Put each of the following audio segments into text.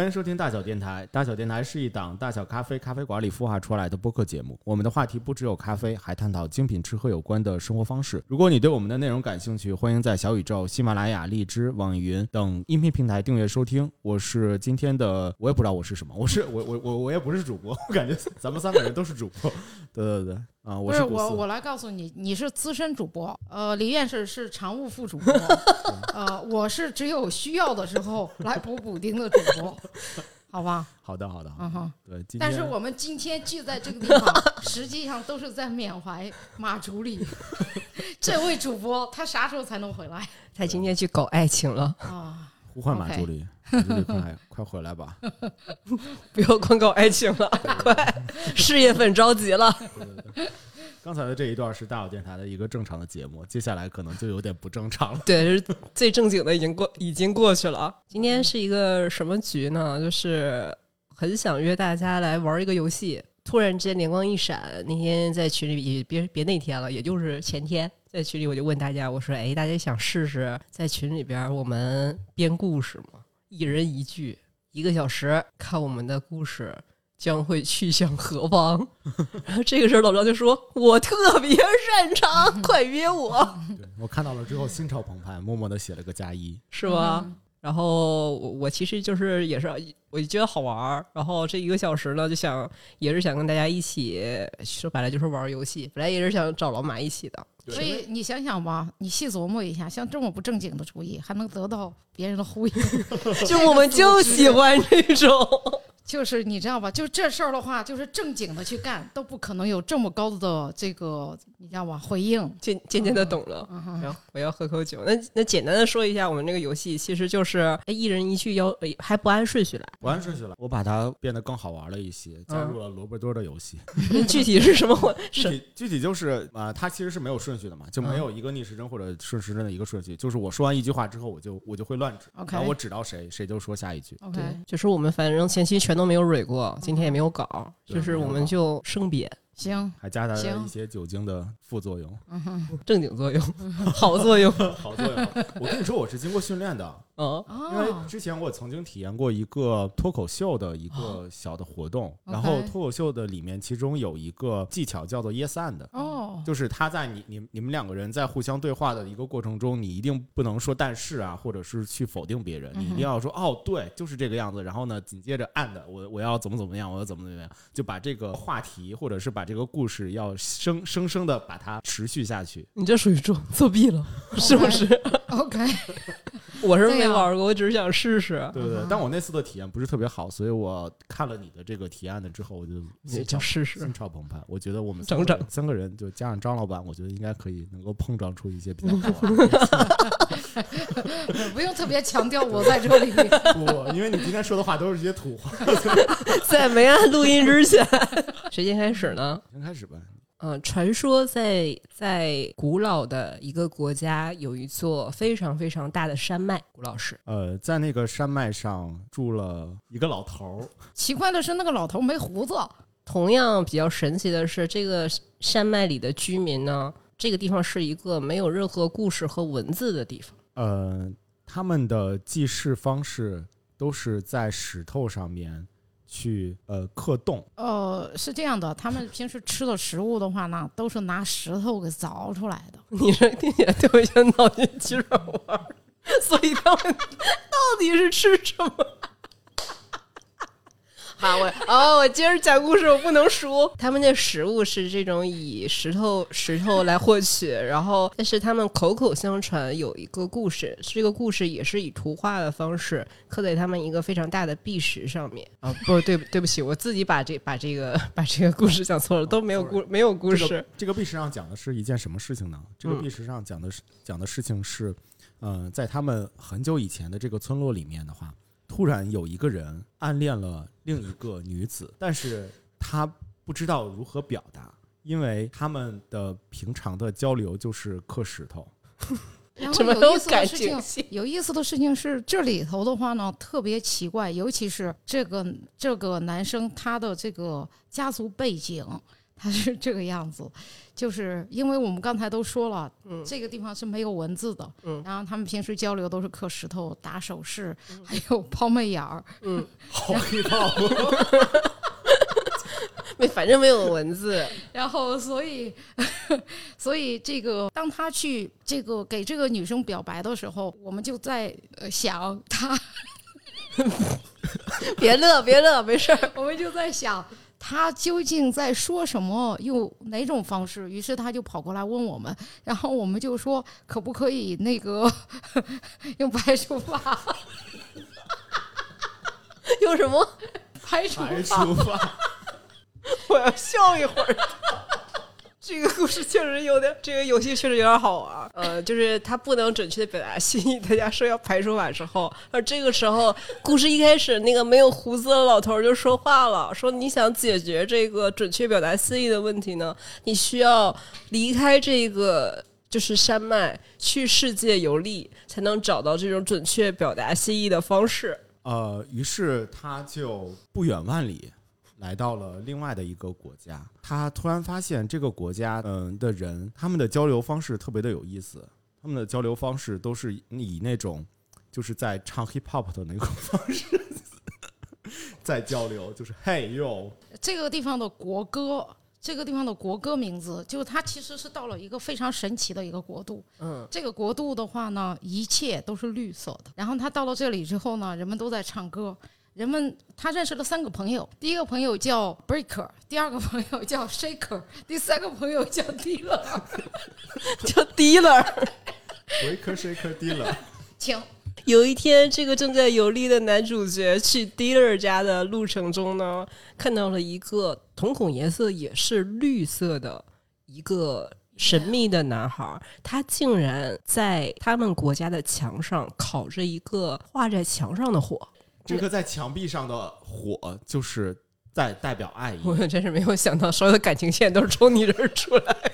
欢迎收听大小电台。大小电台是一档大小咖啡咖啡馆里孵化出来的播客节目。我们的话题不只有咖啡，还探讨精品吃喝有关的生活方式。如果你对我们的内容感兴趣，欢迎在小宇宙、喜马拉雅、荔枝、网易云等音频平台订阅收听。我是今天的，我也不知道我是什么，我是我我我我也不是主播，我感觉咱们三个人都是主播。对对对，啊，我不是我，我来告诉你，你是资深主播，呃，李院士是常务副主播，呃，我是只有需要的时候 来补补丁的主播，好吧？好的好的，嗯哼。对，但是我们今天聚在这个地方，实际上都是在缅怀马助理这位主播，他啥时候才能回来他今天去搞爱情了，啊？呼唤马助理快 快回来吧。不要光搞爱情了，快，事业粉着急了。刚才的这一段是大小电台的一个正常的节目，接下来可能就有点不正常了。对，是最正经的已经过，已经过去了。今天是一个什么局呢？就是很想约大家来玩一个游戏。突然之间灵光一闪，那天在群里也别别那天了，也就是前天，在群里我就问大家，我说：“哎，大家想试试在群里边我们编故事吗？一人一句，一个小时，看我们的故事将会去向何方。然后这个时候老张就说：“我特别擅长，快约我，对我看到了之后心潮澎湃，默默的写了个加一。是吧？”然后我我其实就是也是我就觉得好玩儿，然后这一个小时呢，就想也是想跟大家一起，说白了就是玩游戏。本来也是想找老马一起的，所以你想想吧，你细琢磨一下，像这么不正经的主意，还能得到别人的呼应 就我们就喜欢这种。就是你知道吧？就这事儿的话，就是正经的去干，都不可能有这么高的这个，你知道吧？回应。渐渐渐的懂了。然后我要喝口酒。那那简单的说一下，我们这个游戏其实就是哎一人一句要，哎还不按顺序来。不按顺序来，我把它变得更好玩了一些，加入了萝卜堆儿的游戏。具体是什么？我 具体具体就是啊、它其实是没有顺序的嘛，就没有一个逆时针或者顺时针的一个顺序。就是我说完一句话之后，我就我就会乱指然后我指到谁，谁就说下一句。OK，对，就是我们反正前期全都没有蕊过，今天也没有搞，就是我们就生编行，还夹杂着一些酒精的副作用，正经作用，好作用。好作用。我跟你说，我是经过训练的，嗯，因为哦，之前我曾经体验过一个脱口秀的一个小的活动，然后 OK 脱口秀的里面其中有一个技巧叫做 yes and。哦，就是他在你你你们两个人在互相对话的一个过程中，你一定不能说但是啊，或者是去否定别人，你一定要说哦对，就是这个样子。然后呢，紧接着 and 我我要怎么怎么样，我要怎么怎么样，就把这个话题或者是把这个故事要生生生的把它持续下去。你这属于作作弊了，是不是？OK，我是没玩过，我只是想试试。对对对，但我那次的体验不是特别好，所以我看了你的这个提案的之后，我就也心潮就试试心。潮澎湃。我觉得我们整整三个人就加上张老板，我觉得应该可以能够碰撞出一些比较好玩的。不用特别强调我在这里。不，因为你今天说的话都是一些土话。在没按录音之前，谁先开始呢？先开始吧。嗯，传说在在古老的一个国家有一座非常非常大的山脉，古老师。呃，在那个山脉上住了一个老头儿，奇怪的是，那个老头没胡子。同样比较神奇的是，这个山脉里的居民呢，这个地方是一个没有任何故事和文字的地方。呃，他们的记事方式都是在石头上面去呃刻洞。呃，是这样的，他们平时吃的食物的话呢，都是拿石头给凿出来的。你这听起来特别像脑筋急转弯，所以他们到底是吃什么？好，我哦，我接着讲故事，我不能输。他们的食物是这种以石头石头来获取，然后但是他们口口相传有一个故事，这个故事也是以图画的方式刻在他们一个非常大的壁石上面啊。不对，对不起，我自己把这把这个把这个故事讲错了，都没有故 没有故事。这个这个壁石上讲的是一件什么事情呢？这个嗯壁石上讲的是讲的事情是，呃，在他们很久以前的这个村落里面的话，突然有一个人暗恋了另一个女子，但是他不知道如何表达，因为他们的平常的交流就是刻石头。然怎么后有意思的事情，有意思的事情是，这里头的话呢，特别奇怪，尤其是这个这个男生他的这个家族背景，他是这个样子，就是因为我们刚才都说了，嗯这个地方是没有文字的，嗯然后他们平时交流都是刻石头、打手势，还有抛媚眼儿，嗯，好黑道，没，反正没有文字。然后所以所以这个当他去这个给这个女生表白的时候，我们就在呃想他，别乐，别乐，没事儿。我们就在想。他究竟在说什么？用哪种方式？于是他就跑过来问我们，然后我们就说可不可以那个 用白除法？用什么？排除排法除法。我要笑一会儿。这个故事确实有点，这个游戏确实有点好玩。呃，就是他不能准确的表达心意，大家说要排除法之后，而这个时候，故事一开始那个没有胡子的老头就说话了，说你想解决这个准确表达心意的问题呢，你需要离开这个就是山脉，去世界游历，才能找到这种准确表达心意的方式。呃，于是他就不远万里来到了另外的一个国家。他突然发现这个国家，嗯、的人，他们的交流方式特别的有意思。他们的交流方式都是以那种就是在唱 hip hop 的那种方式在交流，就是嘿哟，这个地方的国歌，这个地方的国歌名字，就是它其实是到了一个非常神奇的一个国度。嗯，这个国度的话呢，一切都是绿色的。然后他到了这里之后呢，人们都在唱歌。人们他认识了三个朋友，第一个朋友叫 Breaker，第二个朋友叫 Shaker，第三个朋友叫 Dealer。叫 dealer。breaker shaker dealer，请有一天，这个正在游历的男主角去 dealer 家的路程中呢，看到了一个瞳孔颜色也是绿色的一个神秘的男孩，他竟然在他们国家的墙上烤着一个画在墙上的火。这个在墙壁上的火就是在代表爱意。我真是没有想到，所有的感情线都是从你这儿出来的。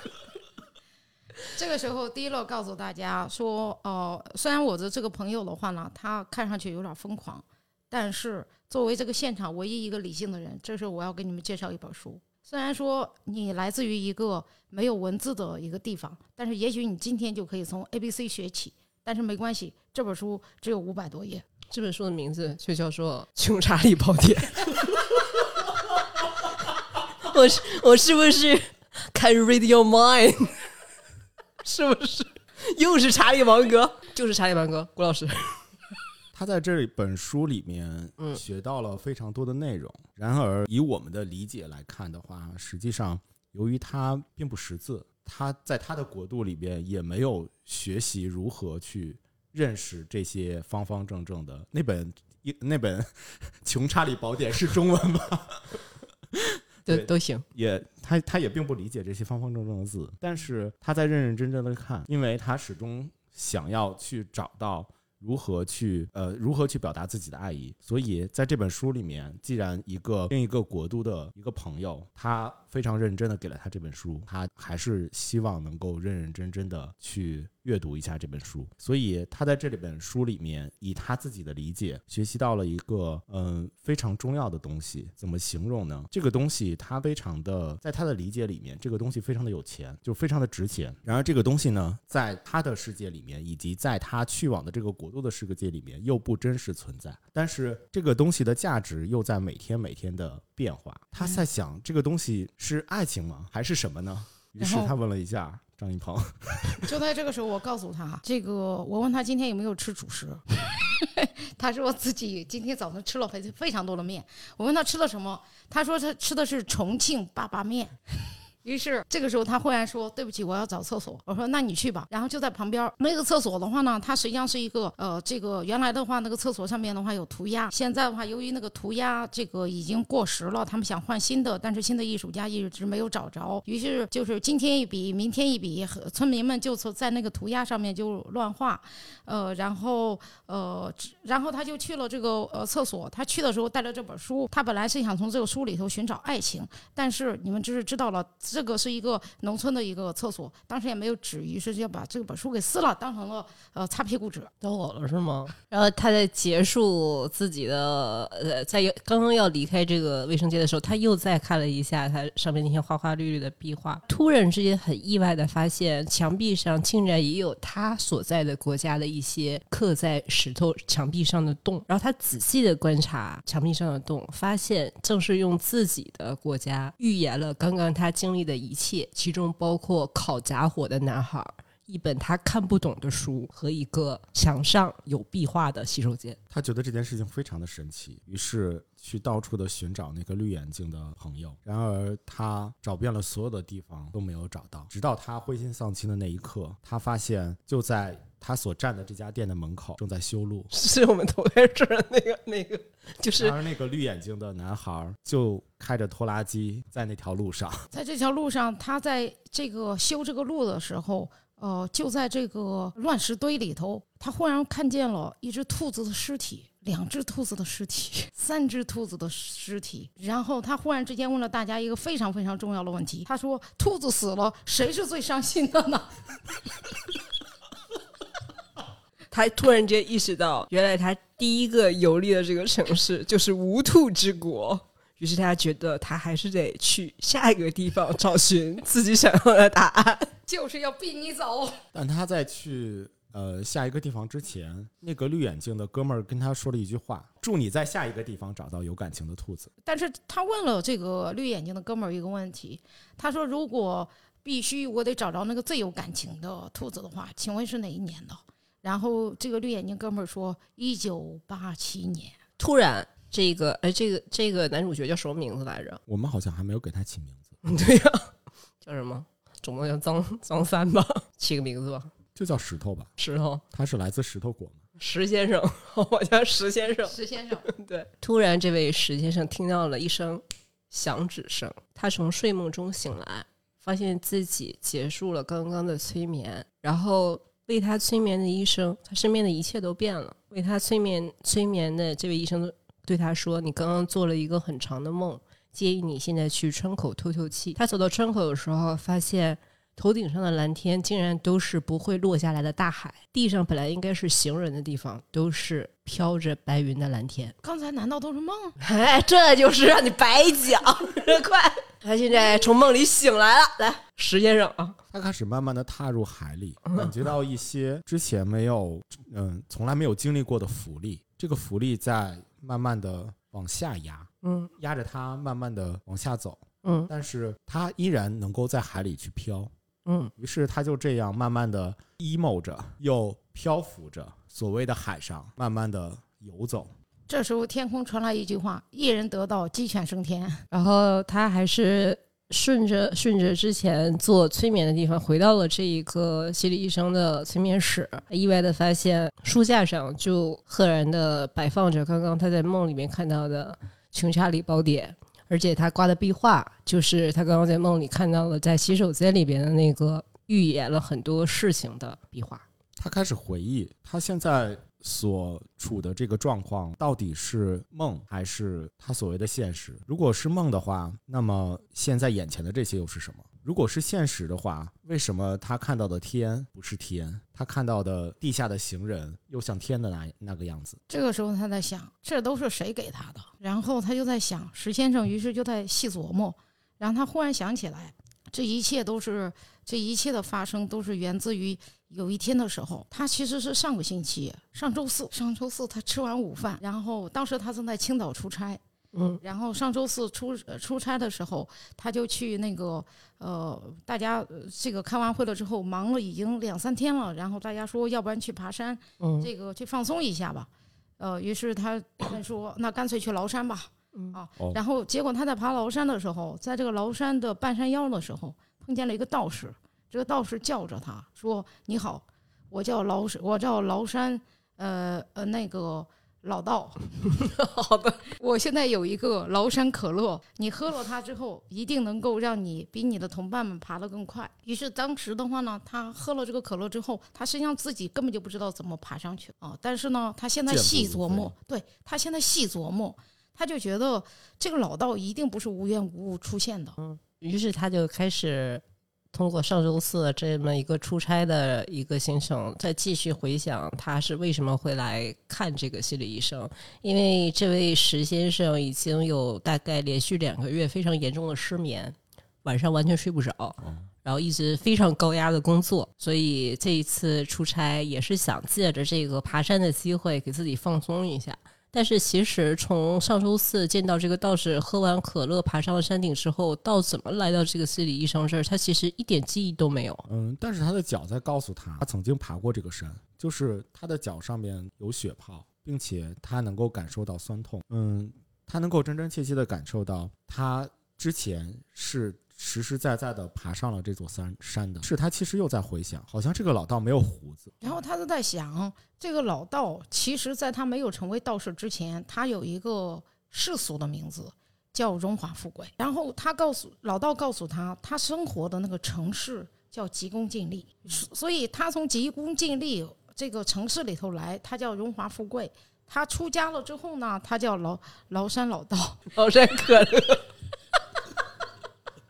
这个时候，Dealer 告诉大家说，呃，虽然我的这个朋友的话呢，他看上去有点疯狂，但是作为这个现场唯一一个理性的人，这时候我要给你们介绍一本书。虽然说你来自于一个没有文字的一个地方，但是也许你今天就可以从 A B C 学起。但是没关系，这本书只有五百多页。这本书的名字就叫做《穷查理宝典》。我是我是不是 can read your mind？是不是？又是查理王格，就是查理王格，郭老师。他在这本书里面嗯学到了非常多的内容。然而，以我们的理解来看的话，实际上由于他并不识字，他在他的国度里边也没有学习如何去认识这些方方正正的那本一 那本《穷查理宝典》是中文吗？对都都行，也他他也并不理解这些方方正正的字，但是他在认认真真的看，因为他始终想要去找到如何去呃如何去表达自己的爱意，所以在这本书里面，既然一个另一个国度的一个朋友，他非常认真的给了他这本书，他还是希望能够认认真真的去阅读一下这本书，所以他在这里本书里面，以他自己的理解，学习到了一个嗯非常重要的东西。怎么形容呢？这个东西他非常的，在他的理解里面，这个东西非常的有钱，就非常的值钱。然而这个东西呢，在他的世界里面，以及在他去往的这个国度的世界里面，又不真实存在。但是这个东西的价值又在每天每天的变化。他在想，这个东西是爱情吗？还是什么呢？于是他问了一下张一鹏。就在这个时候，我告诉他，这个我问他今天有没有吃主食，他说自己今天早上吃了非非常多的面。我问他吃了什么，他说他吃的是重庆粑粑面。于是这个时候，他忽然说：“对不起，我要找厕所。”我说：“那你去吧。”然后就在旁边那个厕所的话呢，它实际上是一个呃，这个原来的话那个厕所上面的话有涂鸦，现在的话由于那个涂鸦这个已经过时了，他们想换新的，但是新的艺术家一直没有找着，于是就是今天一笔，明天一笔，村民们就从在那个涂鸦上面就乱画，呃，然后呃，然后他就去了这个呃厕所，他去的时候带着这本书，他本来是想从这个书里头寻找爱情，但是你们就是知道了。这个是一个农村的一个厕所，当时也没有纸，于是就把这本书给撕了，当成了呃擦屁股纸。都好了是吗？然后他在结束自己的呃，在刚刚要离开这个卫生间的时候，他又再看了一下他上面那些花花绿绿的壁画，突然之间很意外的发现墙壁上竟然也有他所在的国家的一些刻在石头墙壁上的洞。然后他仔细的观察墙壁上的洞，发现正是用自己的国家预言了刚刚他经历的一切，其中包括烤假火的男孩。一本他看不懂的书和一个墙上有壁画的洗手间，他觉得这件事情非常的神奇，于是去到处的寻找那个绿眼睛的朋友。然而他找遍了所有的地方都没有找到，直到他灰心丧气的那一刻，他发现就在他所站的这家店的门口正在修路，是我们头在这儿那个那个，就是而那个绿眼睛的男孩就开着拖拉机在那条路上，在这条路上，他在这个修这个路的时候。呃，就在这个乱石堆里头，他忽然看见了一只兔子的尸体，两只兔子的尸体，三只兔子的尸体。然后他忽然之间问了大家一个非常非常重要的问题：他说，兔子死了，谁是最伤心的呢？他突然间意识到，原来他第一个游历的这个城市就是无兔之国。于是他觉得他还是得去下一个地方找寻自己想要的答案，就是要逼你走。但他在去呃下一个地方之前，那个绿眼镜的哥们儿跟他说了一句话：“祝你在下一个地方找到有感情的兔子。”但是他问了这个绿眼睛的哥们儿一个问题，他说：“如果必须我得找着那个最有感情的兔子的话，请问是哪一年的？”然后这个绿眼睛哥们儿说：“一九八七年。”突然。这个哎，这个这个男主角叫什么名字来着？我们好像还没有给他起名字。对呀，叫什么？总不能叫张张三吧？起个名字吧，就叫石头吧。石头，他是来自石头国吗？石先生，我叫石先生。石先生，对。突然，这位石先生听到了一声响指声，他从睡梦中醒来，发现自己结束了刚刚的催眠，然后为他催眠的医生，他身边的一切都变了。为他催眠催眠的这位医生。对他说：“你刚刚做了一个很长的梦，建议你现在去窗口透透气。”他走到窗口的时候，发现头顶上的蓝天竟然都是不会落下来的大海，地上本来应该是行人的地方，都是飘着白云的蓝天。刚才难道都是梦？哎，这就是让你白讲，快！他现在从梦里醒来了。来，石先生啊，他开始慢慢的踏入海里，感觉到一些之前没有，嗯，从来没有经历过的浮力。这个浮力在。慢慢的往下压，嗯，压着他慢慢的往下走，嗯，但是他依然能够在海里去飘，嗯，于是他就这样慢慢的 emo 着，又漂浮着，所谓的海上慢慢的游走。这时候天空传来一句话：“一人得道，鸡犬升天。”然后他还是。顺着顺着之前做催眠的地方，回到了这一个心理医生的催眠室，意外的发现书架上就赫然的摆放着刚刚他在梦里面看到的《穷查理宝典》，而且他挂的壁画就是他刚刚在梦里看到了在洗手间里边的那个预言了很多事情的壁画。他开始回忆，他现在。所处的这个状况到底是梦还是他所谓的现实？如果是梦的话，那么现在眼前的这些又是什么？如果是现实的话，为什么他看到的天不是天？他看到的地下的行人又像天的那那个样子？这个时候他在想，这都是谁给他的？然后他就在想，石先生于是就在细琢磨，然后他忽然想起来，这一切都是这一切的发生都是源自于。有一天的时候，他其实是上个星期，上周四，上周四他吃完午饭，然后当时他正在青岛出差，嗯，然后上周四出出差的时候，他就去那个呃，大家这个开完会了之后，忙了已经两三天了，然后大家说要不然去爬山，嗯，这个去放松一下吧，呃，于是他说那干脆去崂山吧，啊，然后结果他在爬崂山的时候，在这个崂山的半山腰的时候，碰见了一个道士。这个道士叫着他说：“你好，我叫崂山，我叫崂山，呃呃，那个老道。好的，我现在有一个崂山可乐，你喝了它之后，一定能够让你比你的同伴们爬得更快。于是当时的话呢，他喝了这个可乐之后，他实际上自己根本就不知道怎么爬上去啊。但是呢，他现在细琢磨，对他现在细琢磨，他就觉得这个老道一定不是无缘无故出现的。嗯。于是他就开始通过上周四这么一个出差的一个行程，再继续回想他是为什么会来看这个心理医生。因为这位石先生已经有大概连续两个月非常严重的失眠，晚上完全睡不着，然后一直非常高压的工作，所以这一次出差也是想借着这个爬山的机会给自己放松一下。但是其实从上周四见到这个道士喝完可乐爬上了山顶之后，到怎么来到这个心理医生这儿，他其实一点记忆都没有。嗯，但是他的脚在告诉他，他曾经爬过这个山，就是他的脚上面有血泡，并且他能够感受到酸痛。嗯，他能够真真切切的感受到，他之前是实实在在的爬上了这座山山的。是他其实又在回想，好像这个老道没有胡子。然后他就在想，这个老道其实在他没有成为道士之前，他有一个世俗的名字叫荣华富贵。然后他告诉老道告诉他，他生活的那个城市叫急功近利，所以他从急功近利这个城市里头来，他叫荣华富贵。他出家了之后呢，他叫崂崂山老道。崂山可乐，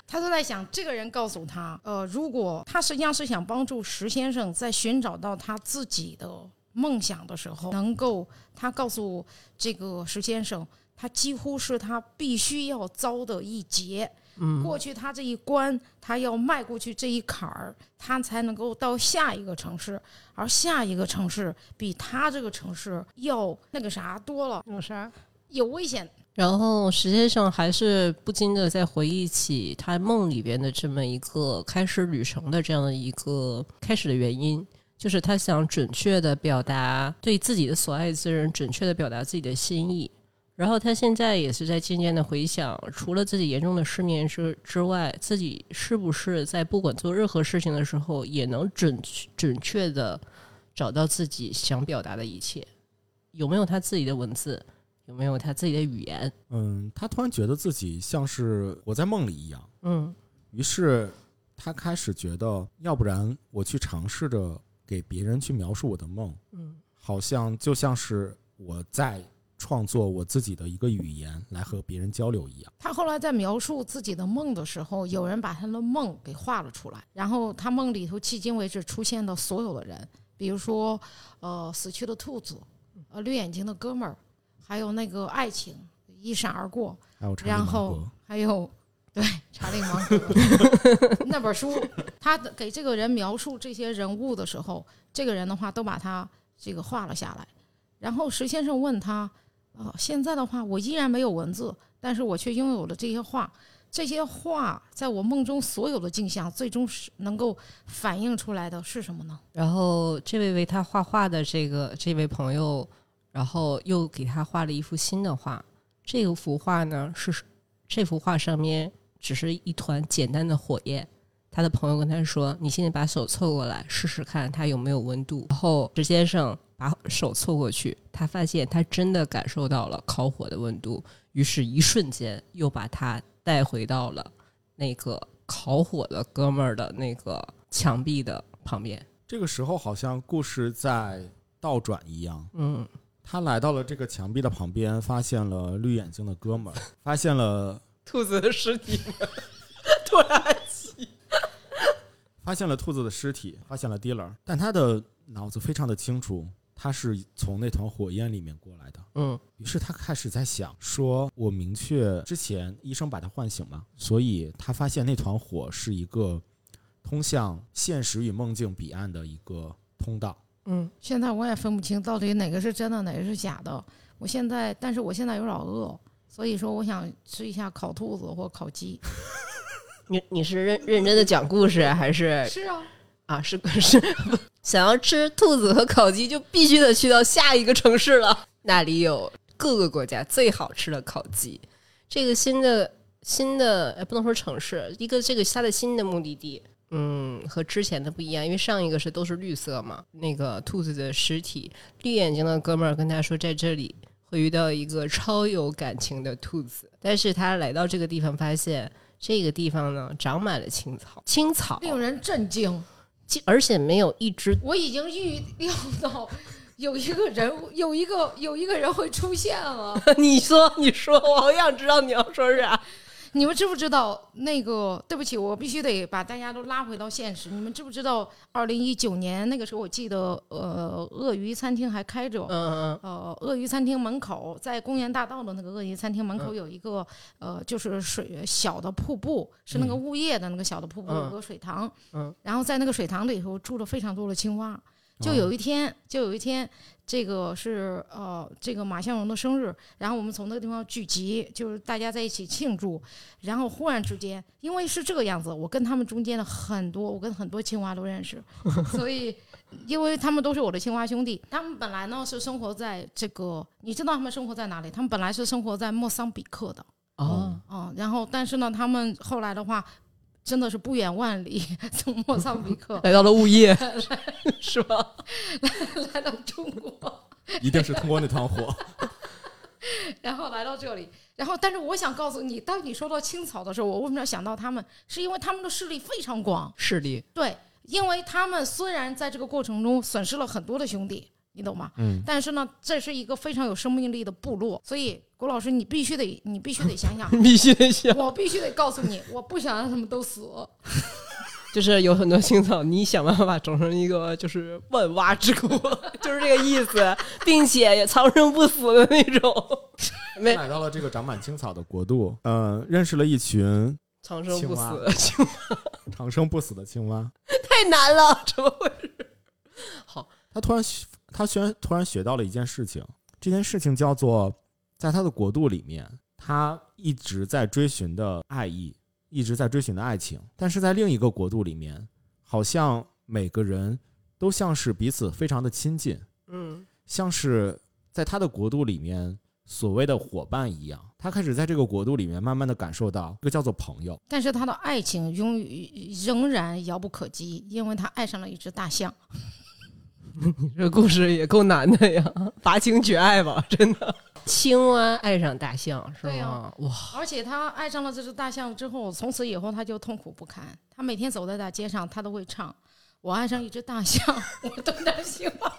他都在想，这个人告诉他，呃，如果他实际上是想帮助石先生在寻找到他自己的梦想的时候，能够他告诉这个石先生，他几乎是他必须要遭的一劫。嗯，过去他这一关，他要迈过去这一坎儿，他才能够到下一个城市，而下一个城市比他这个城市要那个啥多了，有啥？有危险。然后石先生还是不禁的在回忆起他梦里边的这么一个开始旅程的这样的一个开始的原因，就是他想准确的表达对自己的所爱之人，准确的表达自己的心意。然后他现在也是在渐渐的回想，除了自己严重的失眠之之外，自己是不是在不管做任何事情的时候，也能准准确的找到自己想表达的一切？有没有他自己的文字？有没有他自己的语言？嗯，他突然觉得自己像是我在梦里一样，嗯于是他开始觉得，要不然我去尝试着给别人去描述我的梦，嗯好像就像是我在创作我自己的一个语言来和别人交流一样。他后来在描述自己的梦的时候，有人把他的梦给画了出来，然后他梦里头迄今为止出现的所有的人，比如说呃死去的兔子，呃绿眼睛的哥们儿，还有那个爱情一闪而过，然后，还有对查理芒格 那本书，他给这个人描述这些人物的时候，这个人的话都把他这个画了下来。然后石先生问他，呃，现在的话我依然没有文字，但是我却拥有了这些画。这些画在我梦中所有的镜像，最终是能够反映出来的是什么呢？然后这位为他画画的这个这位朋友，然后又给他画了一幅新的画。这幅画呢是这幅画上面只是一团简单的火焰。他的朋友跟他说：“你现在把手凑过来试试看，它有没有温度。”然后石先生把手凑过去，他发现他真的感受到了烤火的温度，于是，一瞬间又把他带回到了那个烤火的哥们儿的那个墙壁的旁边。这个时候好像故事在倒转一样。嗯，他来到了这个墙壁的旁边，发现了绿眼睛的哥们儿，发现了兔子的尸体 突然起，发现了兔子的尸体，发现了 dealer，但他的脑子非常的清楚，他是从那团火焰里面过来的。嗯于是他开始在想，说我明确之前医生把他唤醒了，所以他发现那团火是一个通向现实与梦境彼岸的一个通道。嗯，现在我也分不清到底哪个是真的，哪个是假的。我现在，但是我现在有点饿，所以说我想吃一下烤兔子或烤鸡。你你是认认真的讲故事还是是啊，啊？是是，想要吃兔子和烤鸡，就必须得去到下一个城市了，那里有各个国家最好吃的烤鸡。这个新的新的，哎，不能说城市，一个这个它的新的目的地，嗯，和之前的不一样，因为上一个是都是绿色嘛，那个兔子的尸体，绿眼睛的哥们儿跟他说，在这里会遇到一个超有感情的兔子，但是他来到这个地方，发现这个地方呢长满了青草，青草，令人震惊。其而且没有一只我已经预料到有一个人，有一个有一个人会出现了。你说，你说，我好想知道你要说啥。你们知不知道那个？对不起，我必须得把大家都拉回到现实。你们知不知道，二零一九年那个时候，我记得，呃，鳄鱼餐厅还开着。嗯嗯呃，鳄鱼餐厅门口，在公园大道的那个鳄鱼餐厅门口有一个、呃，就是水小的瀑布，是那个物业的那个小的瀑布，嗯有个水塘。嗯然后在那个水塘里头住了非常多的青蛙。就有一天，就有一天，这个是呃，这个马向荣的生日，然后我们从那个地方聚集，就是大家在一起庆祝，然后忽然之间，因为是这个样子，我跟他们中间的很多，我跟很多青蛙都认识，所以因为他们都是我的青蛙兄弟，他们本来呢是生活在这个，你知道他们生活在哪里？他们本来是生活在莫桑比克的，哦，嗯，然后但是呢，他们后来的话，真的是不远万里 从莫桑比克 来到了物业，是吧？来到中国。一定是通过那团火。然后来到这里，然后但是我想告诉你，当你说到青草的时候，我为什么要想到他们？是因为他们的势力非常广，势力，对，因为他们虽然在这个过程中损失了很多的兄弟，你懂吗？嗯，但是呢，这是一个非常有生命力的部落，所以郭老师，你必须得，你必须得想想，必须得想，我必须得告诉你，我不想让他们都死。就是有很多青草，你想办法把整成一个就是万蛙之国，就是这个意思，并且也长生不死的那种，没来到了这个长满青草的国度，呃，认识了一群长生不死的青蛙长生不死的青蛙。太难了，怎么回事？好他突然学他学突然学到了一件事情，这件事情叫做在他的国度里面，他一直在追寻的爱意，一直在追寻的爱情，但是在另一个国度里面，好像每个人都像是彼此非常的亲近，嗯，像是在他的国度里面所谓的伙伴一样。他开始在这个国度里面慢慢的感受到，这个叫做朋友。但是他的爱情永仍然遥不可及，因为他爱上了一只大象。你 这故事也够难的呀，拔情绝爱吧，真的。青蛙爱上大象是对吗？呀哇，而且他爱上了这只大象之后，从此以后他就痛苦不堪。他每天走在大街上，他都会唱：“我爱上一只大象，我多点希望。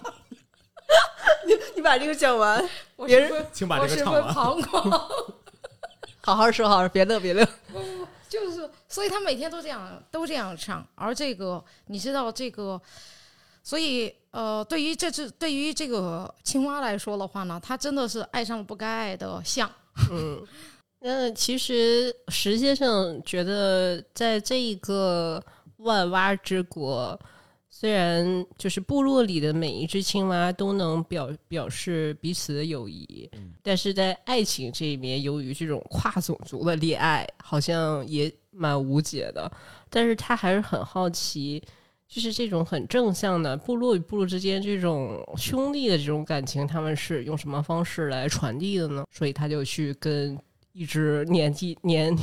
你把这个讲完，我别人 请把这个唱完。彷徨。好好说，好好说，别乐，别乐。就是，所以他每天都这样，都这样唱。而这个，你知道这个，所以呃，对于这只对于这个青蛙来说的话呢，它真的是爱上了不该爱的象。嗯，那其实石先生觉得，在这一个万蛙之国，虽然就是部落里的每一只青蛙都能表表示彼此的友谊，但是在爱情这一面，由于这种跨种族的恋爱，好像也蛮无解的。但是他还是很好奇。就是这种很正向的部落与部落之间这种兄弟的这种感情，他们是用什么方式来传递的呢？所以他就去跟一只年纪年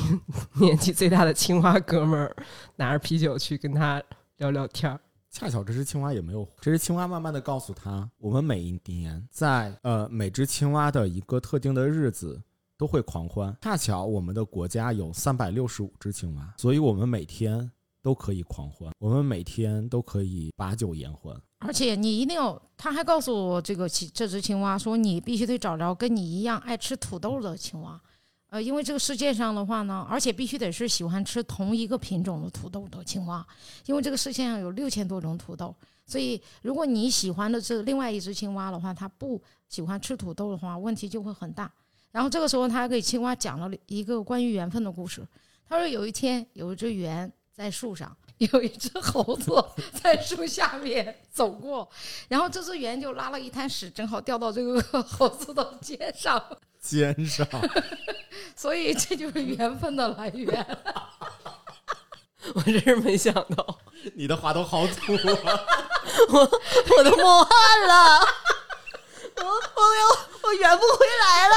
年纪最大的青蛙哥们儿拿着啤酒去跟他聊聊天儿。恰巧这只青蛙也没有，这只青蛙慢慢的告诉他，我们每一年在呃每只青蛙的一个特定的日子都会狂欢。恰巧我们的国家有三百六十五只青蛙，所以我们每天都可以狂欢，我们每天都可以把酒言欢。而且你一定要，他还告诉我这个这只青蛙说，你必须得找着跟你一样爱吃土豆的青蛙，呃，因为这个世界上的话呢，而且必须得是喜欢吃同一个品种的土豆的青蛙，因为这个世界上有六千多种土豆，所以如果你喜欢的是另外一只青蛙的话，它不喜欢吃土豆的话，问题就会很大。然后这个时候，他还给青蛙讲了一个关于缘分的故事。他说有一天有一只猿在树上，有一只猴子 在树下面走过，然后这只猿就拉了一滩屎，正好掉到这个 猴子的肩上，肩上，所以这就是缘分的来源。我真是没想到，你的话都好土啊！我我都冒汗了，我我要我圆不回来了，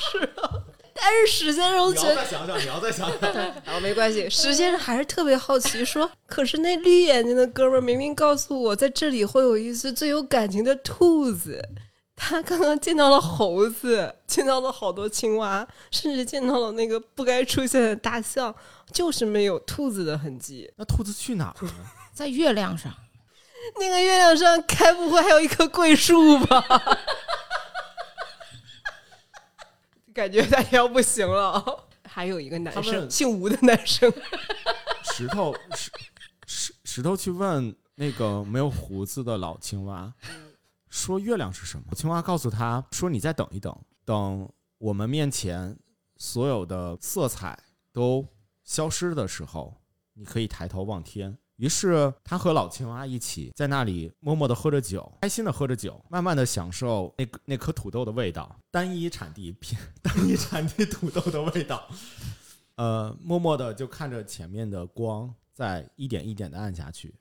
是啊。但是史先生你觉得要再想想，你要再想想。好，没关系。史先生还是特别好奇，说：“可是那绿眼睛的哥们儿明明告诉我，在这里会有一只最有感情的兔子。他刚刚见到了猴子，见到了好多青蛙，甚至见到了那个不该出现的大象，就是没有兔子的痕迹。那兔子去哪儿了？在月亮上，那个月亮上该不会还有一棵桂树吧？”感觉他要不行了。还有一个男生，姓吴的男生，石头石石石头去问那个没有胡子的老青蛙，说月亮是什么？青蛙告诉他说：“你再等一等，等我们面前所有的色彩都消失的时候，你可以抬头望天。”于是他和老青蛙一起在那里默默地喝着酒，开心地喝着酒，慢慢地享受那那颗土豆的味道，单一产地片 单一产地土豆的味道。呃，默默的就看着前面的光在一点一点的暗下去。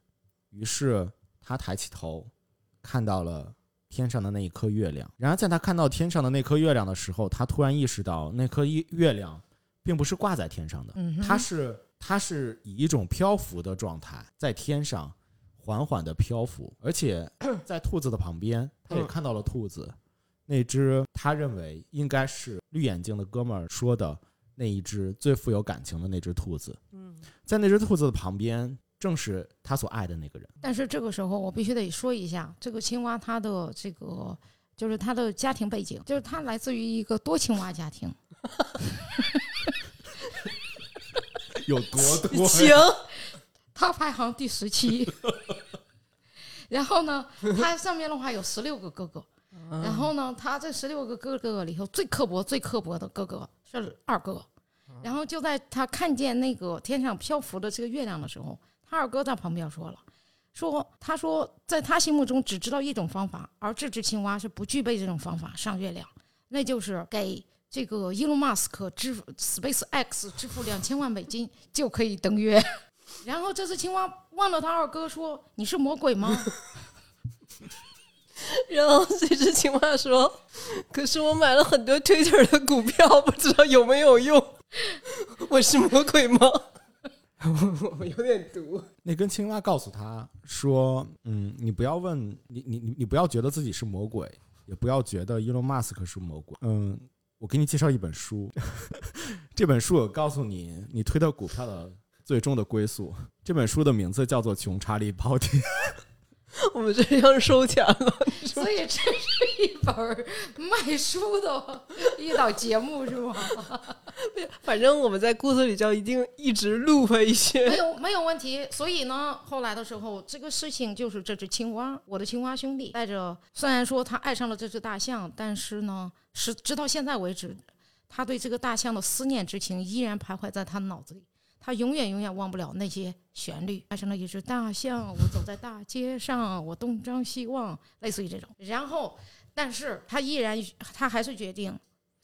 于是他抬起头，看到了天上的那一颗月亮。然而，在他看到天上的那颗月亮的时候，他突然意识到，那颗月月亮并不是挂在天上的，嗯它是它是以一种漂浮的状态在天上缓缓的漂浮，而且在兔子的旁边，他也嗯看到了兔子，那只他认为应该是绿眼睛的哥们儿说的那一只最富有感情的那只兔子。嗯，在那只兔子的旁边，正是他所爱的那个人。但是这个时候我必须得说一下，这个青蛙它的这个就是它的家庭背景，就是它来自于一个多青蛙家庭。有多多行，他排行第十七。然后呢，他上面的话有十六个哥哥。然后呢，他这十六个哥哥里头最刻薄、最刻薄的哥哥是二哥。然后就在他看见那个天上漂浮的这个月亮的时候，他二哥在旁边说了：“说他说在他心目中只知道一种方法，而这只青蛙是不具备这种方法上月亮，那就是给这个伊隆马斯克支付 SpaceX 支付两千万美金就可以登月。”然后这只青蛙问了他二哥说：“你是魔鬼吗？” 然后这只青蛙说：“可是我买了很多 Twitter 的股票，不知道有没有用。我是魔鬼吗？” 我有点毒。那根青蛙告诉他说：“嗯，你不要问你你你你不要觉得自己是魔鬼，也不要觉得伊隆马斯克是魔鬼。嗯，我给你介绍一本书，这本书我告诉你你推的股票的最终的归宿。这本书的名字叫做《穷查理宝典》。我们这要收钱了，所以这是一本卖书的一档节目是吗？反正我们在故事里就一定一直录回一些没。有没有问题。所以呢，后来的时候，这个事情就是这只青蛙，我的青蛙兄弟带着，虽然说他爱上了这只大象，但是呢，是直到现在为止，他对这个大象的思念之情依然徘徊在他脑子里。他永远永远忘不了那些旋律，爱上了一只大象，我走在大街上，我东张西望，类似于这种。然后，但是他依然，他还是决定，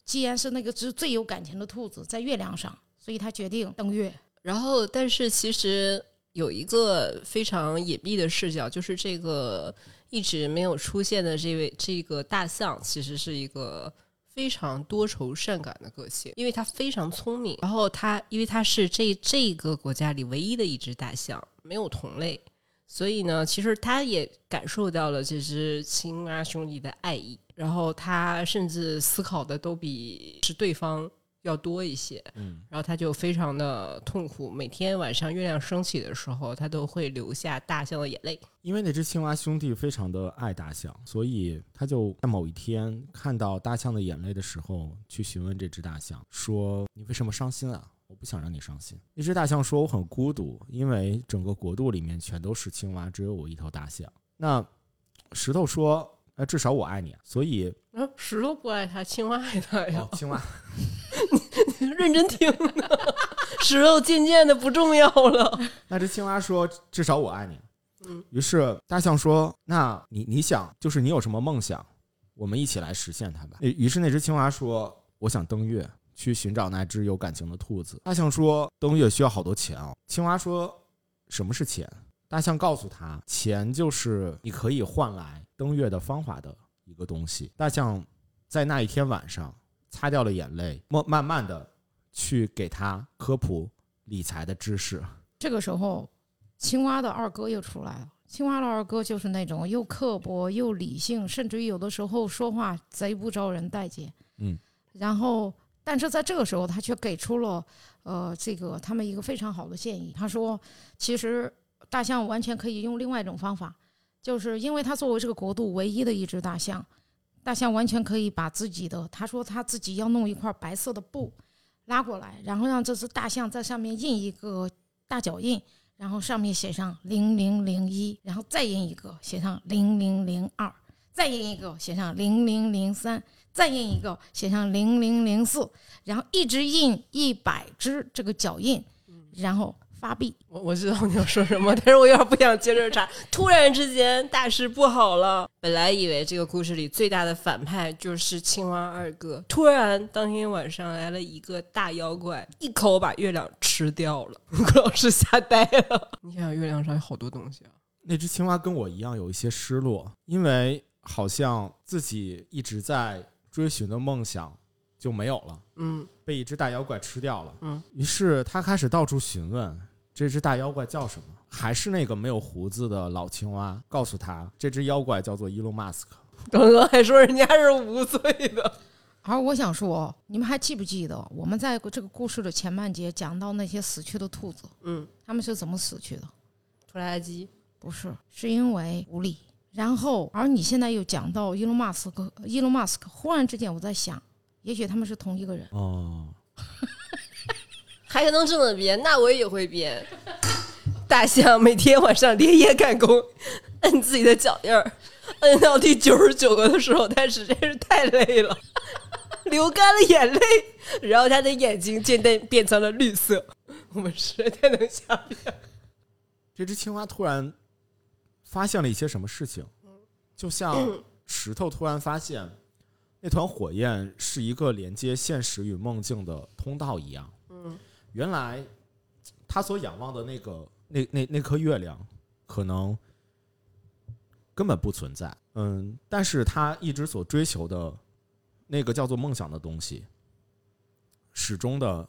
既然是那个只最有感情的兔子在月亮上，所以他决定登月。然后，但是其实有一个非常隐蔽的视角，就是这个一直没有出现的这位这个大象，其实是一个非常多愁善感的个性，因为它非常聪明。然后它，因为它是这这个国家里唯一的一只大象，没有同类，所以呢，其实它也感受到了这只青蛙兄弟的爱意。然后它甚至思考的都比是对方要多一些。嗯，然后他就非常的痛苦，每天晚上月亮升起的时候，他都会流下大象的眼泪。因为那只青蛙兄弟非常的爱大象，所以他就在某一天看到大象的眼泪的时候，去询问这只大象说：“你为什么伤心啊？我不想让你伤心。”那只大象说：“我很孤独，因为整个国度里面全都是青蛙，只有我一头大象。”那石头说：“那至少我爱你啊。”所以，嗯，石头不爱他，青蛙爱他呀哦，。青蛙你认真听呢，石头渐渐的不重要了。那只青蛙说：“至少我爱你。”嗯，于是大象说：“那你你想，就是你有什么梦想，我们一起来实现它吧。”于是那只青蛙说：“我想登月，去寻找那只有感情的兔子。”大象说：“登月需要好多钱哦。”青蛙说：“什么是钱？”大象告诉他：“钱就是你可以换来登月的方法的一个东西。”大象在那一天晚上擦掉了眼泪，慢慢慢的去给他科普理财的知识。这个时候，青蛙的二哥又出来了。青蛙的二哥就是那种又刻薄又理性，甚至于有的时候说话贼不招人待见。嗯，然后，但是在这个时候，他却给出了呃这个他们一个非常好的建议。他说，其实大象完全可以用另外一种方法，就是因为它作为这个国度唯一的一只大象，大象完全可以把自己的，他说他自己要弄一块白色的布，拉过来，然后让这只大象在上面印一个大脚印，然后上面写上零零零一，然后再印一个写上零零零二，再印一个写上零零零三，再印一个写上零零零四，然后一直印一百只这个脚印，然后发币。我我知道你要说什么，但是我有点不想接着查。突然之间，大事不好了。本来以为这个故事里最大的反派就是青蛙二哥，突然当天晚上来了一个大妖怪，一口把月亮吃掉了。顾老师吓呆了。你想想，月亮上有好多东西啊。那只青蛙跟我一样有一些失落，因为好像自己一直在追寻的梦想就没有了，嗯被一只大妖怪吃掉了。嗯，于是他开始到处询问这只大妖怪叫什么，还是那个没有胡子的老青蛙告诉他，这只妖怪叫做伊隆马斯克。刚刚还说人家是无罪的。而我想说，你们还记不记得我们在这个故事的前半节讲到那些死去的兔子，嗯，他们是怎么死去的？拖拉机。不是，是因为无力。然后，而你现在又讲到伊隆马斯克，伊隆马斯克，忽然之间我在想，也许他们是同一个人。哦，还能这么编，那我也会编。大象每天晚上连夜赶工，摁自己的脚印儿，摁到第九十九个的时候，它实在是太累了，流干了眼泪，然后他的眼睛渐渐变成了绿色。我们实在太能瞎编。这只青蛙突然发现了一些什么事情，就像石头突然发现那团火焰是一个连接现实与梦境的通道一样。嗯，原来他所仰望的那个那那那颗月亮，可能根本不存在。嗯，但是他一直所追求的那个叫做梦想的东西，始终的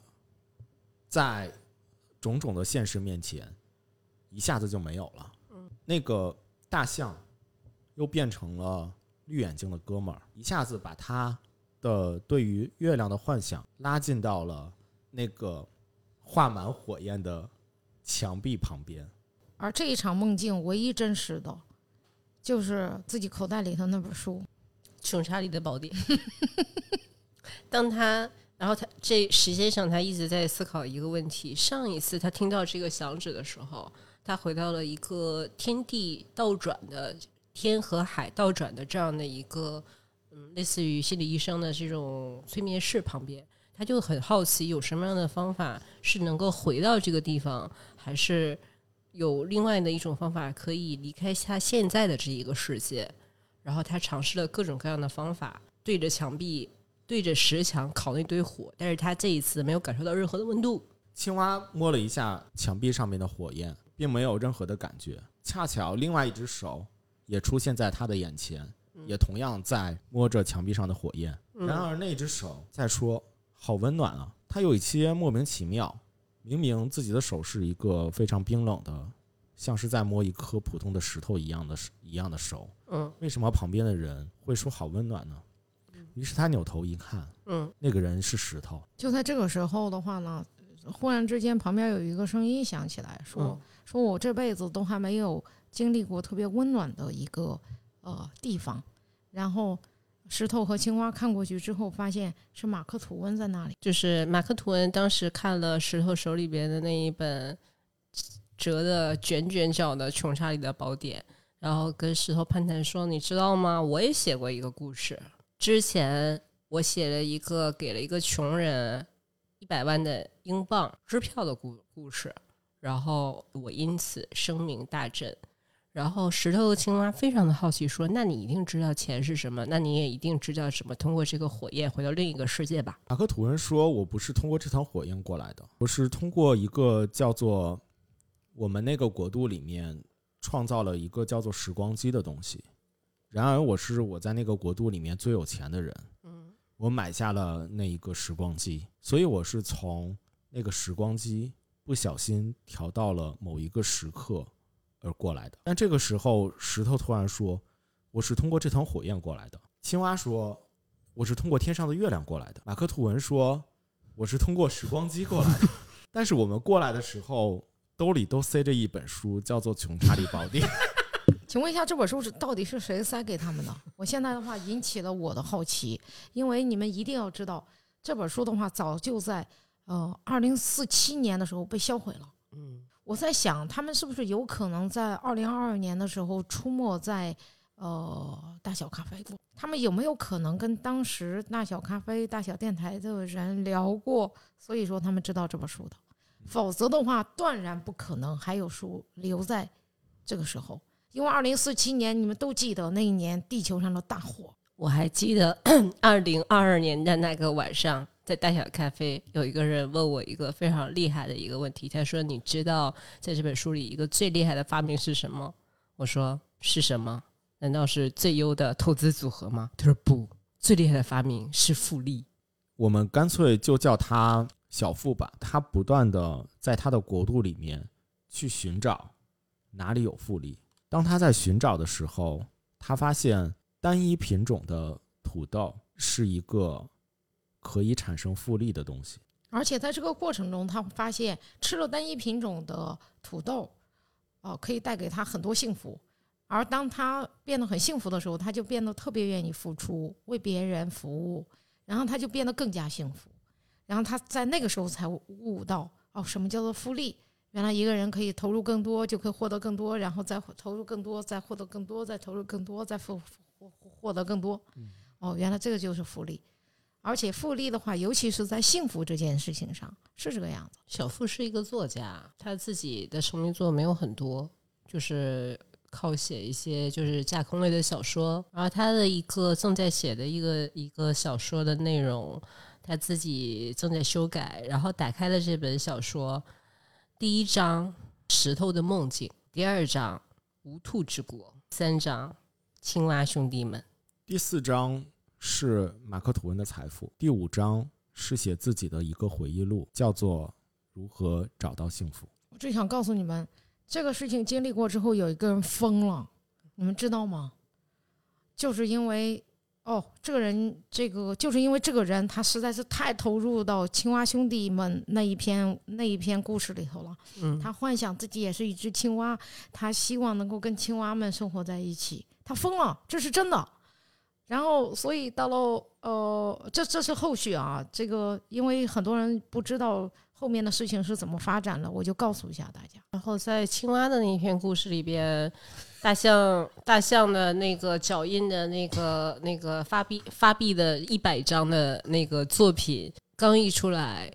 在种种的现实面前。一下子就没有了。嗯那个大象又变成了绿眼睛的哥们儿，一下子把他的对于月亮的幻想拉近到了那个画满火焰的墙壁旁边。而这一场梦境唯一真实的，就是自己口袋里头那本书。穷查理的宝典。当他，然后他这实际上他一直在思考一个问题：上一次他听到这个响指的时候，他回到了一个天地倒转的天和海倒转的这样的一个，嗯，类似于心理医生的这种催眠室旁边，他就很好奇有什么样的方法是能够回到这个地方，还是有另外的一种方法可以离开他现在的这一个世界。然后他尝试了各种各样的方法，对着墙壁、对着石墙烤那堆火，但是他这一次没有感受到任何的温度。青蛙摸了一下墙壁上面的火焰，并没有任何的感觉。恰巧另外一只手也出现在他的眼前，也同样在摸着墙壁上的火焰。然而那只手在说：“好温暖啊！”他有一些莫名其妙，明明自己的手是一个非常冰冷的，像是在摸一颗普通的石头一样的一样的手，嗯为什么旁边的人会说好温暖呢？于是他扭头一看，嗯那个人是石头。就在这个时候的话呢，忽然之间旁边有一个声音响起来，说：“嗯说我这辈子都还没有经历过特别温暖的一个呃地方。”然后石头和青蛙看过去之后，发现是马克吐温在那里。就是马克吐温当时看了石头手里边的那一本折的卷卷角的《穷查理的宝典》，然后跟石头攀谈说：“你知道吗？我也写过一个故事。之前我写了一个给了一个穷人一百万的英镑支票的故故事，然后我因此声名大振。”然后石头和青蛙非常的好奇，说：“那你一定知道钱是什么？那你也一定知道什么通过这个火焰回到另一个世界吧？”马克吐温说：“我不是通过这团火焰过来的，我是通过一个叫做我们那个国度里面创造了一个叫做时光机的东西。然而，我是我在那个国度里面最有钱的人，嗯我买下了那一个时光机，所以我是从那个时光机不小心调到了某一个时刻而过来的。但这个时候，石头突然说：“我是通过这团火焰过来的。”青蛙说：“我是通过天上的月亮过来的。”马克吐温说：“我是通过时光机过来的。”但是我们过来的时候，兜里都塞着一本书，叫做《穷查理宝典》。请问一下，这本书是到底是谁塞给他们的？我现在的话引起了我的好奇，因为你们一定要知道，这本书的话早就在呃，二零四七年的时候被销毁了。嗯，我在想，他们是不是有可能在二零二二年的时候出没在呃大小咖啡馆？他们有没有可能跟当时大小咖啡、大小电台的人聊过？所以说他们知道这本书的，否则的话断然不可能还有书留在这个时候。因为二零四七年，你们都记得那一年地球上的大火。我还记得 二零二二年的那个晚上，在大小咖啡，有一个人问我一个非常厉害的一个问题，他说：“你知道在这本书里一个最厉害的发明是什么？”我说：“是什么？难道是最优的投资组合吗？”他说：“不，最厉害的发明是复利。我们干脆就叫他小富吧。他不断的在他的国度里面去寻找哪里有复利。当他在寻找的时候，他发现单一品种的土豆是一个可以产生复利的东西。而且在这个过程中，他发现吃了单一品种的土豆，哦、可以带给他很多幸福。而当他变得很幸福的时候，他就变得特别愿意付出，为别人服务，然后他就变得更加幸福。然后他在那个时候才悟到，哦，什么叫做复利？原来一个人可以投入更多，就可以获得更多，然后再投入更多，再获得更多，再投入更多，再获获获得更多。哦，原来这个就是复利。而且复利的话，尤其是在幸福这件事情上，是这个样子。”小付是一个作家，他自己的成名作没有很多，就是靠写一些就是架空类的小说。然后他的一个正在写的一个一个小说的内容，他自己正在修改。然后打开了这本小说，第一章石头的梦境，第二章无兔之国，三章青蛙兄弟们。第四章是马克吐温的财富，第五章是写自己的一个回忆录，叫做《如何找到幸福》。我只想告诉你们，这个事情经历过之后，有一个人疯了，你们知道吗？就是因为哦，这个人，这个就是因为这个人，他实在是太投入到青蛙兄弟们那一篇那一篇故事里头了。嗯，他幻想自己也是一只青蛙，他希望能够跟青蛙们生活在一起。他疯了，这是真的。然后，所以到了呃，这这是后续啊。这个因为很多人不知道后面的事情是怎么发展的，我就告诉一下大家。然后在青蛙的那篇故事里边，大象大象的那个脚印的那个那个发币发币的一百张的那个作品刚一出来，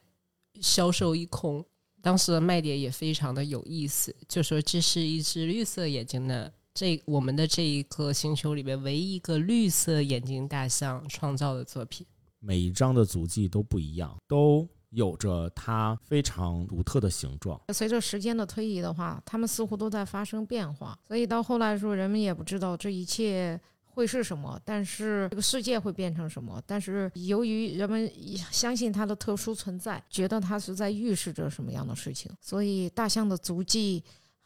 销售一空。当时的卖点也非常的有意思，就说这是一只绿色眼睛的这我们的这一个星球里边唯一一个绿色眼睛大象创造的作品。每一张的足迹都不一样，都有着它非常独特的形状。随着时间的推移的话，它们似乎都在发生变化，所以到后来的时候，人们也不知道这一切会是什么，但是这个世界会变成什么。但是由于人们相信它的特殊存在，觉得它是在预示着什么样的事情，所以大象的足迹。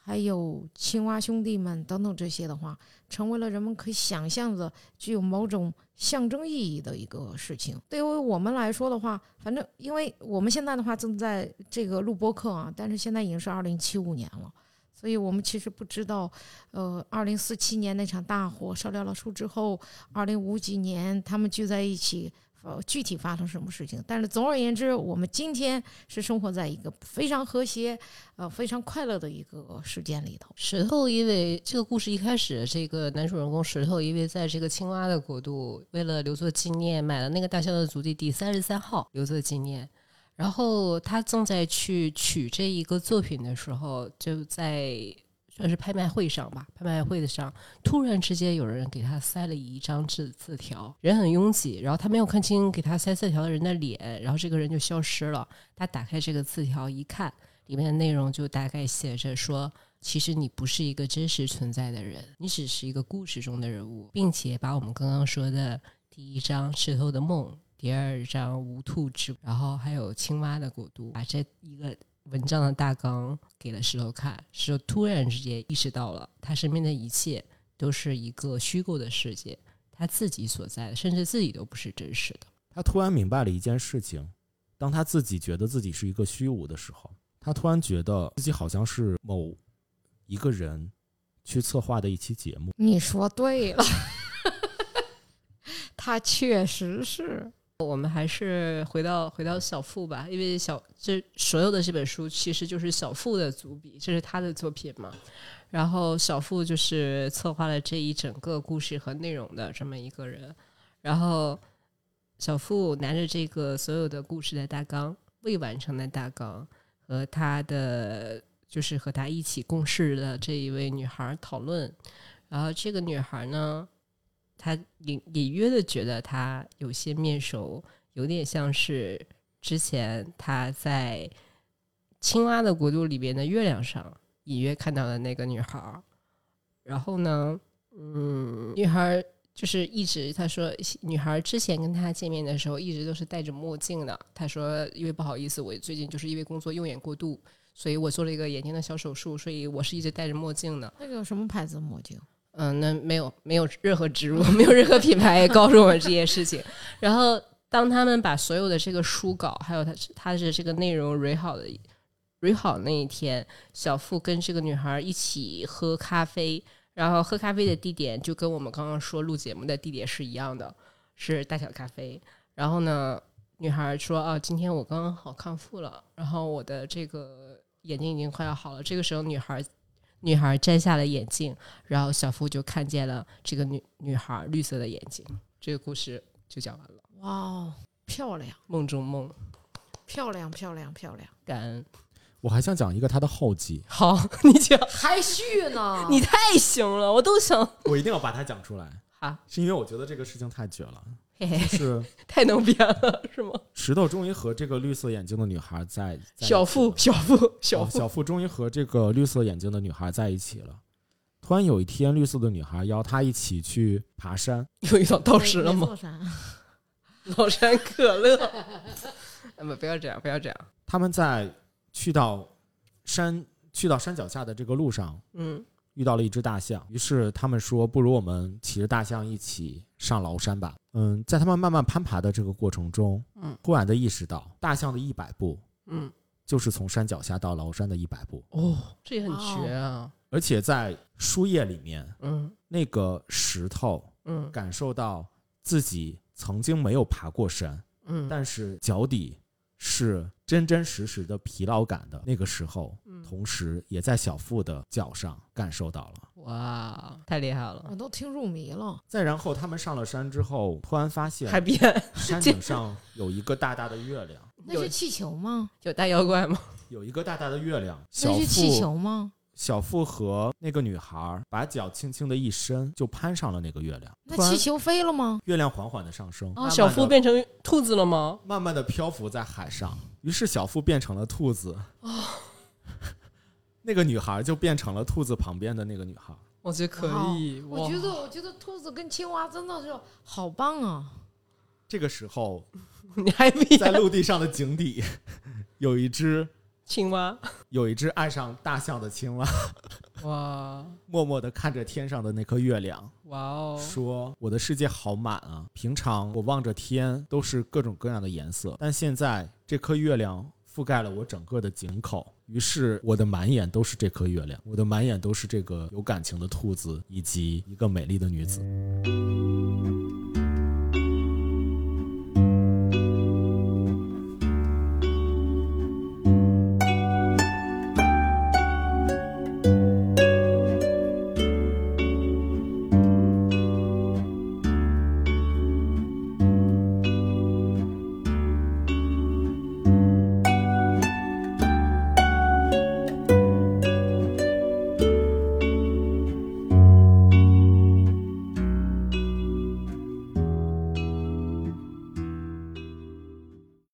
还有青蛙兄弟们等等这些的话，成为了人们可以想象的具有某种象征意义的一个事情。对于我们来说的话，反正因为我们现在的话正在这个录播课啊，但是现在已经是二零七五年了，所以我们其实不知道，呃，二零四七年那场大火烧掉了树之后，二零五几年他们聚在一起。呃，具体发生什么事情？但是总而言之，我们今天是生活在一个非常和谐、呃非常快乐的一个时间里头。石头因为这个故事一开始，这个男主人公石头因为在这个青蛙的国度，为了留作纪念，买了那个大象的足迹第三十三号留作纪念。然后他正在去取这一个作品的时候，就在。算是拍卖会上吧，拍卖会的上，突然之间有人给他塞了一张字字条，人很拥挤，然后他没有看清给他塞字条的人的脸，然后这个人就消失了。他打开这个字条一看，里面的内容就大概写着说：其实你不是一个真实存在的人，你只是一个故事中的人物，并且把我们刚刚说的第一章石头的梦，第二章无兔之，然后还有青蛙的国度，把这一个。文章的大纲给了石头看，石头突然之间意识到了，他身边的一切都是一个虚构的世界，他自己所在的，甚至自己都不是真实的。他突然明白了一件事情：当他自己觉得自己是一个虚无的时候，他突然觉得自己好像是某一个人去策划的一期节目。你说对了，他确实是。我们还是回到回到小富吧，因为小这所有的这本书其实就是小富的族笔，这是他的作品嘛。然后小富就是策划了这一整个故事和内容的这么一个人。然后小富拿着这个所有的故事的大纲、未完成的大纲和他的就是和他一起共事的这一位女孩讨论。然后这个女孩呢，他隐隐约的觉得他有些面熟，有点像是之前他在青蛙的国度里边的月亮上隐约看到的那个女孩儿。然后呢，嗯，女孩儿就是一直她说，女孩之前跟他见面的时候一直都是戴着墨镜的。她说，因为不好意思，我最近就是因为工作用眼过度，所以我做了一个眼睛的小手术，所以我是一直戴着墨镜的。那个什么牌子的墨镜？嗯，那没有没有任何植入，没有任何品牌也告诉我们这件事情。然后，当他们把所有的这个书稿，还有他他的这个内容蕊好的蕊好那一天，小付跟这个女孩一起喝咖啡，然后喝咖啡的地点就跟我们刚刚说录节目的地点是一样的，是大小咖啡。然后呢，女孩说：“啊，今天我刚刚好康复了，然后我的这个眼睛已经快要好了。”这个时候，女孩。女孩摘下了眼镜，然后小夫就看见了这个女女孩绿色的眼睛。这个故事就讲完了。哇哦，漂亮！梦中梦，漂亮漂亮漂亮！感恩。我还想讲一个他的后记。好，你讲。还续呢？你太行了，我都想。我一定要把它讲出来。好，是因为我觉得这个事情太绝了。嘿嘿，是太能编了，是吗？石头终于和这个绿色眼睛的女孩在小富，小富，小小富终于和这个绿色眼睛的女孩在一起了。突然有一天，绿色的女孩邀他一起去爬山。又遇到道士了吗？崂山可乐。不，不要这样，不要这样。他们在去到山去到山脚下的这个路上，嗯，遇到了一只大象。于是他们说：“不如我们骑着大象一起上崂山吧。”嗯，在他们慢慢攀爬的这个过程中，嗯，突然的意识到，大象的一百步，嗯，就是从山脚下到崂山的一百步。哦，这也很绝啊！而且在书页里面，嗯，那个石头，嗯，感受到自己曾经没有爬过山，嗯，但是脚底是真真实实的疲劳感的那个时候，同时也在小腹的脚上感受到了。哇，太厉害了！我都听入迷了。再然后，他们上了山之后，突然发现海边山顶上有一个大大的月亮。那是气球吗？有大妖怪吗？有一个大大的月亮。那是气球吗？小付和那个女孩把脚轻轻的一伸，就攀上了那个月亮。那气球飞了吗？月亮缓缓的上升。啊，小付变成兔子了吗？慢慢的漂浮在海上。于是小付变成了兔子。哦。那个女孩就变成了兔子旁边的那个女孩。我觉得可以。我觉得，我觉得兔子跟青蛙真的是好棒啊！这个时候，你还在陆地上的井底有一只 青蛙，有一只爱上大象的青蛙。哇！默默的看着天上的那颗月亮。哇哦！说我的世界好满啊！平常我望着天都是各种各样的颜色，但现在这颗月亮。覆盖了我整个的井口，于是我的满眼都是这颗月亮，我的满眼都是这个有感情的兔子以及一个美丽的女子。